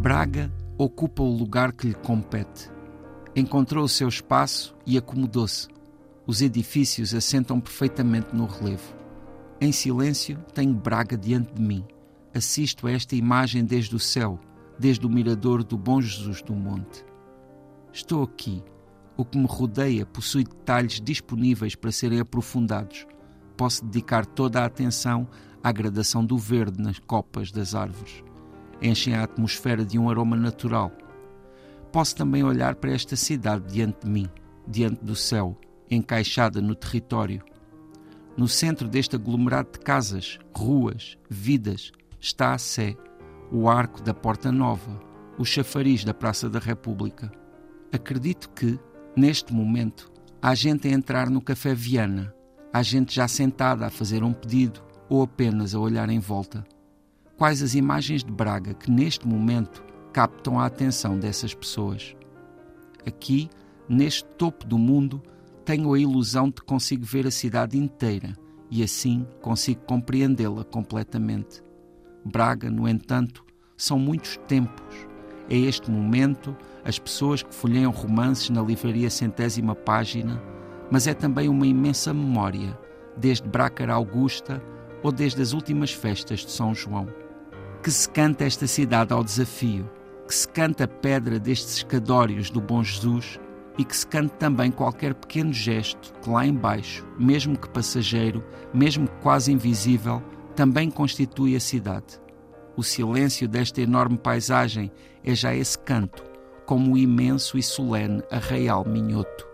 Braga ocupa o lugar que lhe compete. Encontrou o seu espaço e acomodou-se. Os edifícios assentam perfeitamente no relevo. Em silêncio, tenho Braga diante de mim. Assisto a esta imagem desde o céu, desde o mirador do Bom Jesus do Monte. Estou aqui. O que me rodeia possui detalhes disponíveis para serem aprofundados. Posso dedicar toda a atenção à gradação do verde nas copas das árvores. Enchem a atmosfera de um aroma natural. Posso também olhar para esta cidade diante de mim, diante do céu, encaixada no território. No centro deste aglomerado de casas, ruas, vidas, está a Sé, o arco da Porta Nova, o chafariz da Praça da República. Acredito que, neste momento, há gente a entrar no Café Viana, há gente já sentada a fazer um pedido ou apenas a olhar em volta. Quais as imagens de Braga que, neste momento, captam a atenção dessas pessoas? Aqui, neste topo do mundo, tenho a ilusão de que consigo ver a cidade inteira e assim consigo compreendê-la completamente. Braga, no entanto, são muitos tempos. É este momento, as pessoas que folheiam romances na livraria centésima página, mas é também uma imensa memória, desde Brácara Augusta ou desde as últimas festas de São João. Que se canta esta cidade ao desafio, que se canta a pedra destes escadórios do Bom Jesus e que se cante também qualquer pequeno gesto que lá embaixo, mesmo que passageiro, mesmo que quase invisível, também constitui a cidade. O silêncio desta enorme paisagem é já esse canto, como o imenso e solene arraial minhoto.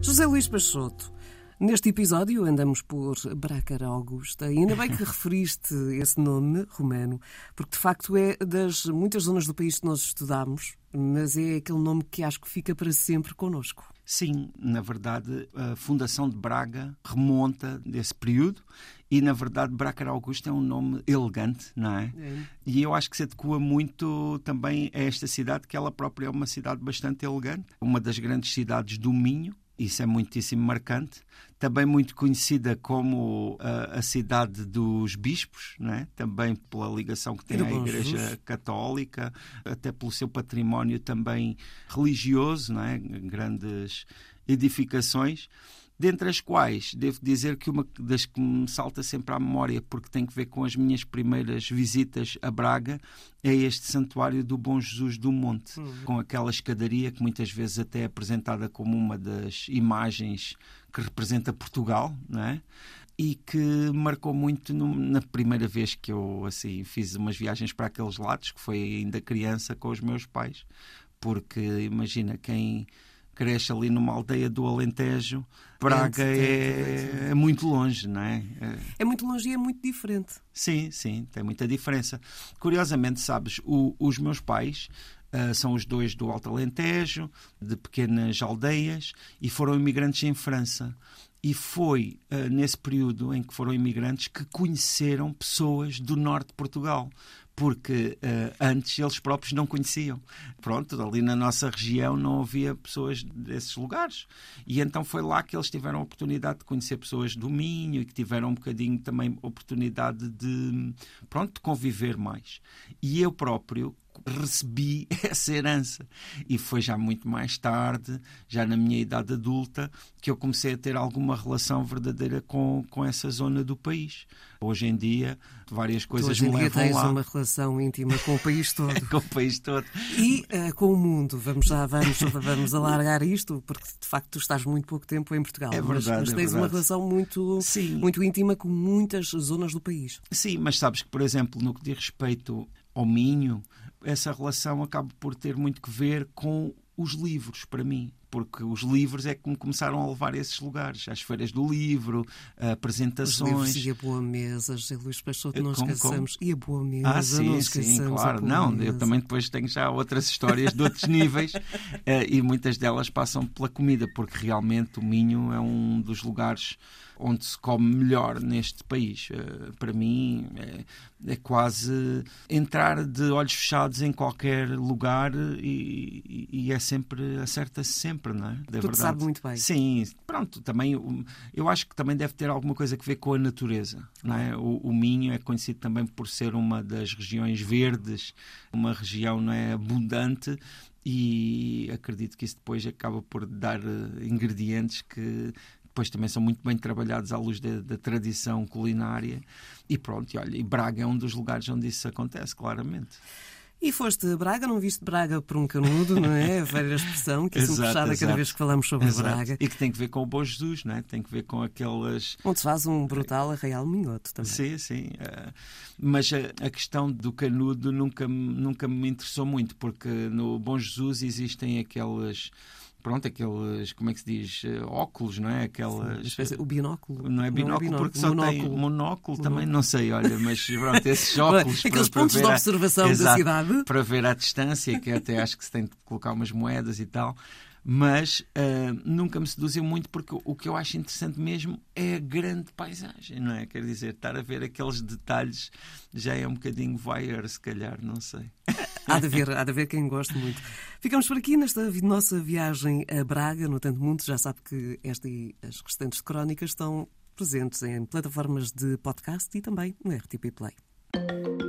José Luís Peixoto, neste episódio andamos por Brácara Augusta e ainda bem que referiste esse nome romano, porque de facto é das muitas zonas do país que nós estudamos, mas é aquele nome que acho que fica para sempre connosco. Sim, na verdade, a fundação de Braga remonta desse período e, na verdade, Braga Augusto é um nome elegante, não é? é? E eu acho que se adequa muito também a esta cidade, que ela própria é uma cidade bastante elegante, uma das grandes cidades do Minho, isso é muitíssimo marcante. Também muito conhecida como a, a cidade dos bispos, né? também pela ligação que tem à Igreja Católica, até pelo seu património também religioso, né? grandes edificações dentre as quais devo dizer que uma das que me salta sempre à memória, porque tem que ver com as minhas primeiras visitas a Braga, é este Santuário do Bom Jesus do Monte, uhum. com aquela escadaria que muitas vezes até é apresentada como uma das imagens que representa Portugal, não é? e que marcou muito no, na primeira vez que eu assim fiz umas viagens para aqueles lados, que foi ainda criança com os meus pais, porque imagina quem cresce ali numa aldeia do Alentejo, Braga é, é, muito longe, não é? é? É muito longe e é muito diferente. Sim, sim, tem muita diferença. Curiosamente, sabes, o, os meus pais Uh, são os dois do Alto Alentejo, de pequenas aldeias, e foram imigrantes em França. E foi uh, nesse período em que foram imigrantes que conheceram pessoas do norte de Portugal porque uh, antes eles próprios não conheciam. Pronto, ali na nossa região não havia pessoas desses lugares. E então foi lá que eles tiveram a oportunidade de conhecer pessoas do Minho e que tiveram um bocadinho também oportunidade de, pronto, de conviver mais. E eu próprio, recebi essa herança. E foi já muito mais tarde, já na minha idade adulta, que eu comecei a ter alguma relação verdadeira com, com essa zona do país. Hoje em dia, várias coisas hoje em me dia tens lá. uma relação íntima com o país todo. com o país todo. E uh, com o mundo. Vamos já vamos, vamos alargar isto, porque de facto tu estás muito pouco tempo em Portugal. É verdade, mas, mas é tens verdade. uma relação muito, muito íntima com muitas zonas do país. Sim, mas sabes que, por exemplo, no que diz respeito ao Minho, essa relação acaba por ter muito que ver com os livros, para mim, porque os livros é que me começaram a levar a esses lugares, às feiras do livro, apresentações. Os livros e a boa mesa, José Luís Peixoto, não como, esqueçamos. Como? E a boa mesa, ah, sim, não sim, claro. Não, mesa. eu também depois tenho já outras histórias de outros níveis e muitas delas passam pela comida, porque realmente o Minho é um dos lugares onde se come melhor neste país. Para mim, é, é, quase entrar de olhos fechados em qualquer lugar e, e é sempre, acerta-se sempre. não é? Da Tudo verdade. sabe muito bem. Sim, pronto, também eu acho que também deve ter alguma coisa a ver com a natureza, não é? O, o Minho é conhecido também por ser uma das regiões verdes, uma região não é abundante e acredito que isso depois acaba por dar eh, ingredientes que depois também são muito bem trabalhados à luz da, da tradição culinária. E pronto, e olha, e Braga é um dos lugares onde isso acontece, claramente. E foste a Braga, não viste Braga por um canudo, não é? A velha expressão que é sempre puxada cada vez que falamos sobre exato. Braga. E que tem que ver com o Bom Jesus, não é? Tem que ver com aquelas. Onde se faz um brutal arraial minhoto também. Sim, sim. Uh, mas a, a, questão do canudo nunca, nunca me interessou muito, porque no Bom Jesus existem aquelas pronto, aqueles, como é que se diz, eh, óculos, não é? Aquelas... Sim, o binóculo. Não é binóculo, não é binóculo porque só monóculo. tem monóculo, monóculo, também, não sei, olha, mas pronto, esses óculos... Aqueles para, pontos para de observação a, da exato, cidade. Para ver à distância, que até acho que se tem de colocar umas moedas e tal mas uh, nunca me seduziu muito porque o que eu acho interessante mesmo é a grande paisagem, não é? Quer dizer, estar a ver aqueles detalhes já é um bocadinho voyeur, se calhar, não sei. Há de haver, há de quem goste muito. Ficamos por aqui nesta nossa viagem a Braga, no Tanto Mundo. Já sabe que esta e as restantes crónicas estão presentes em plataformas de podcast e também no RTP Play.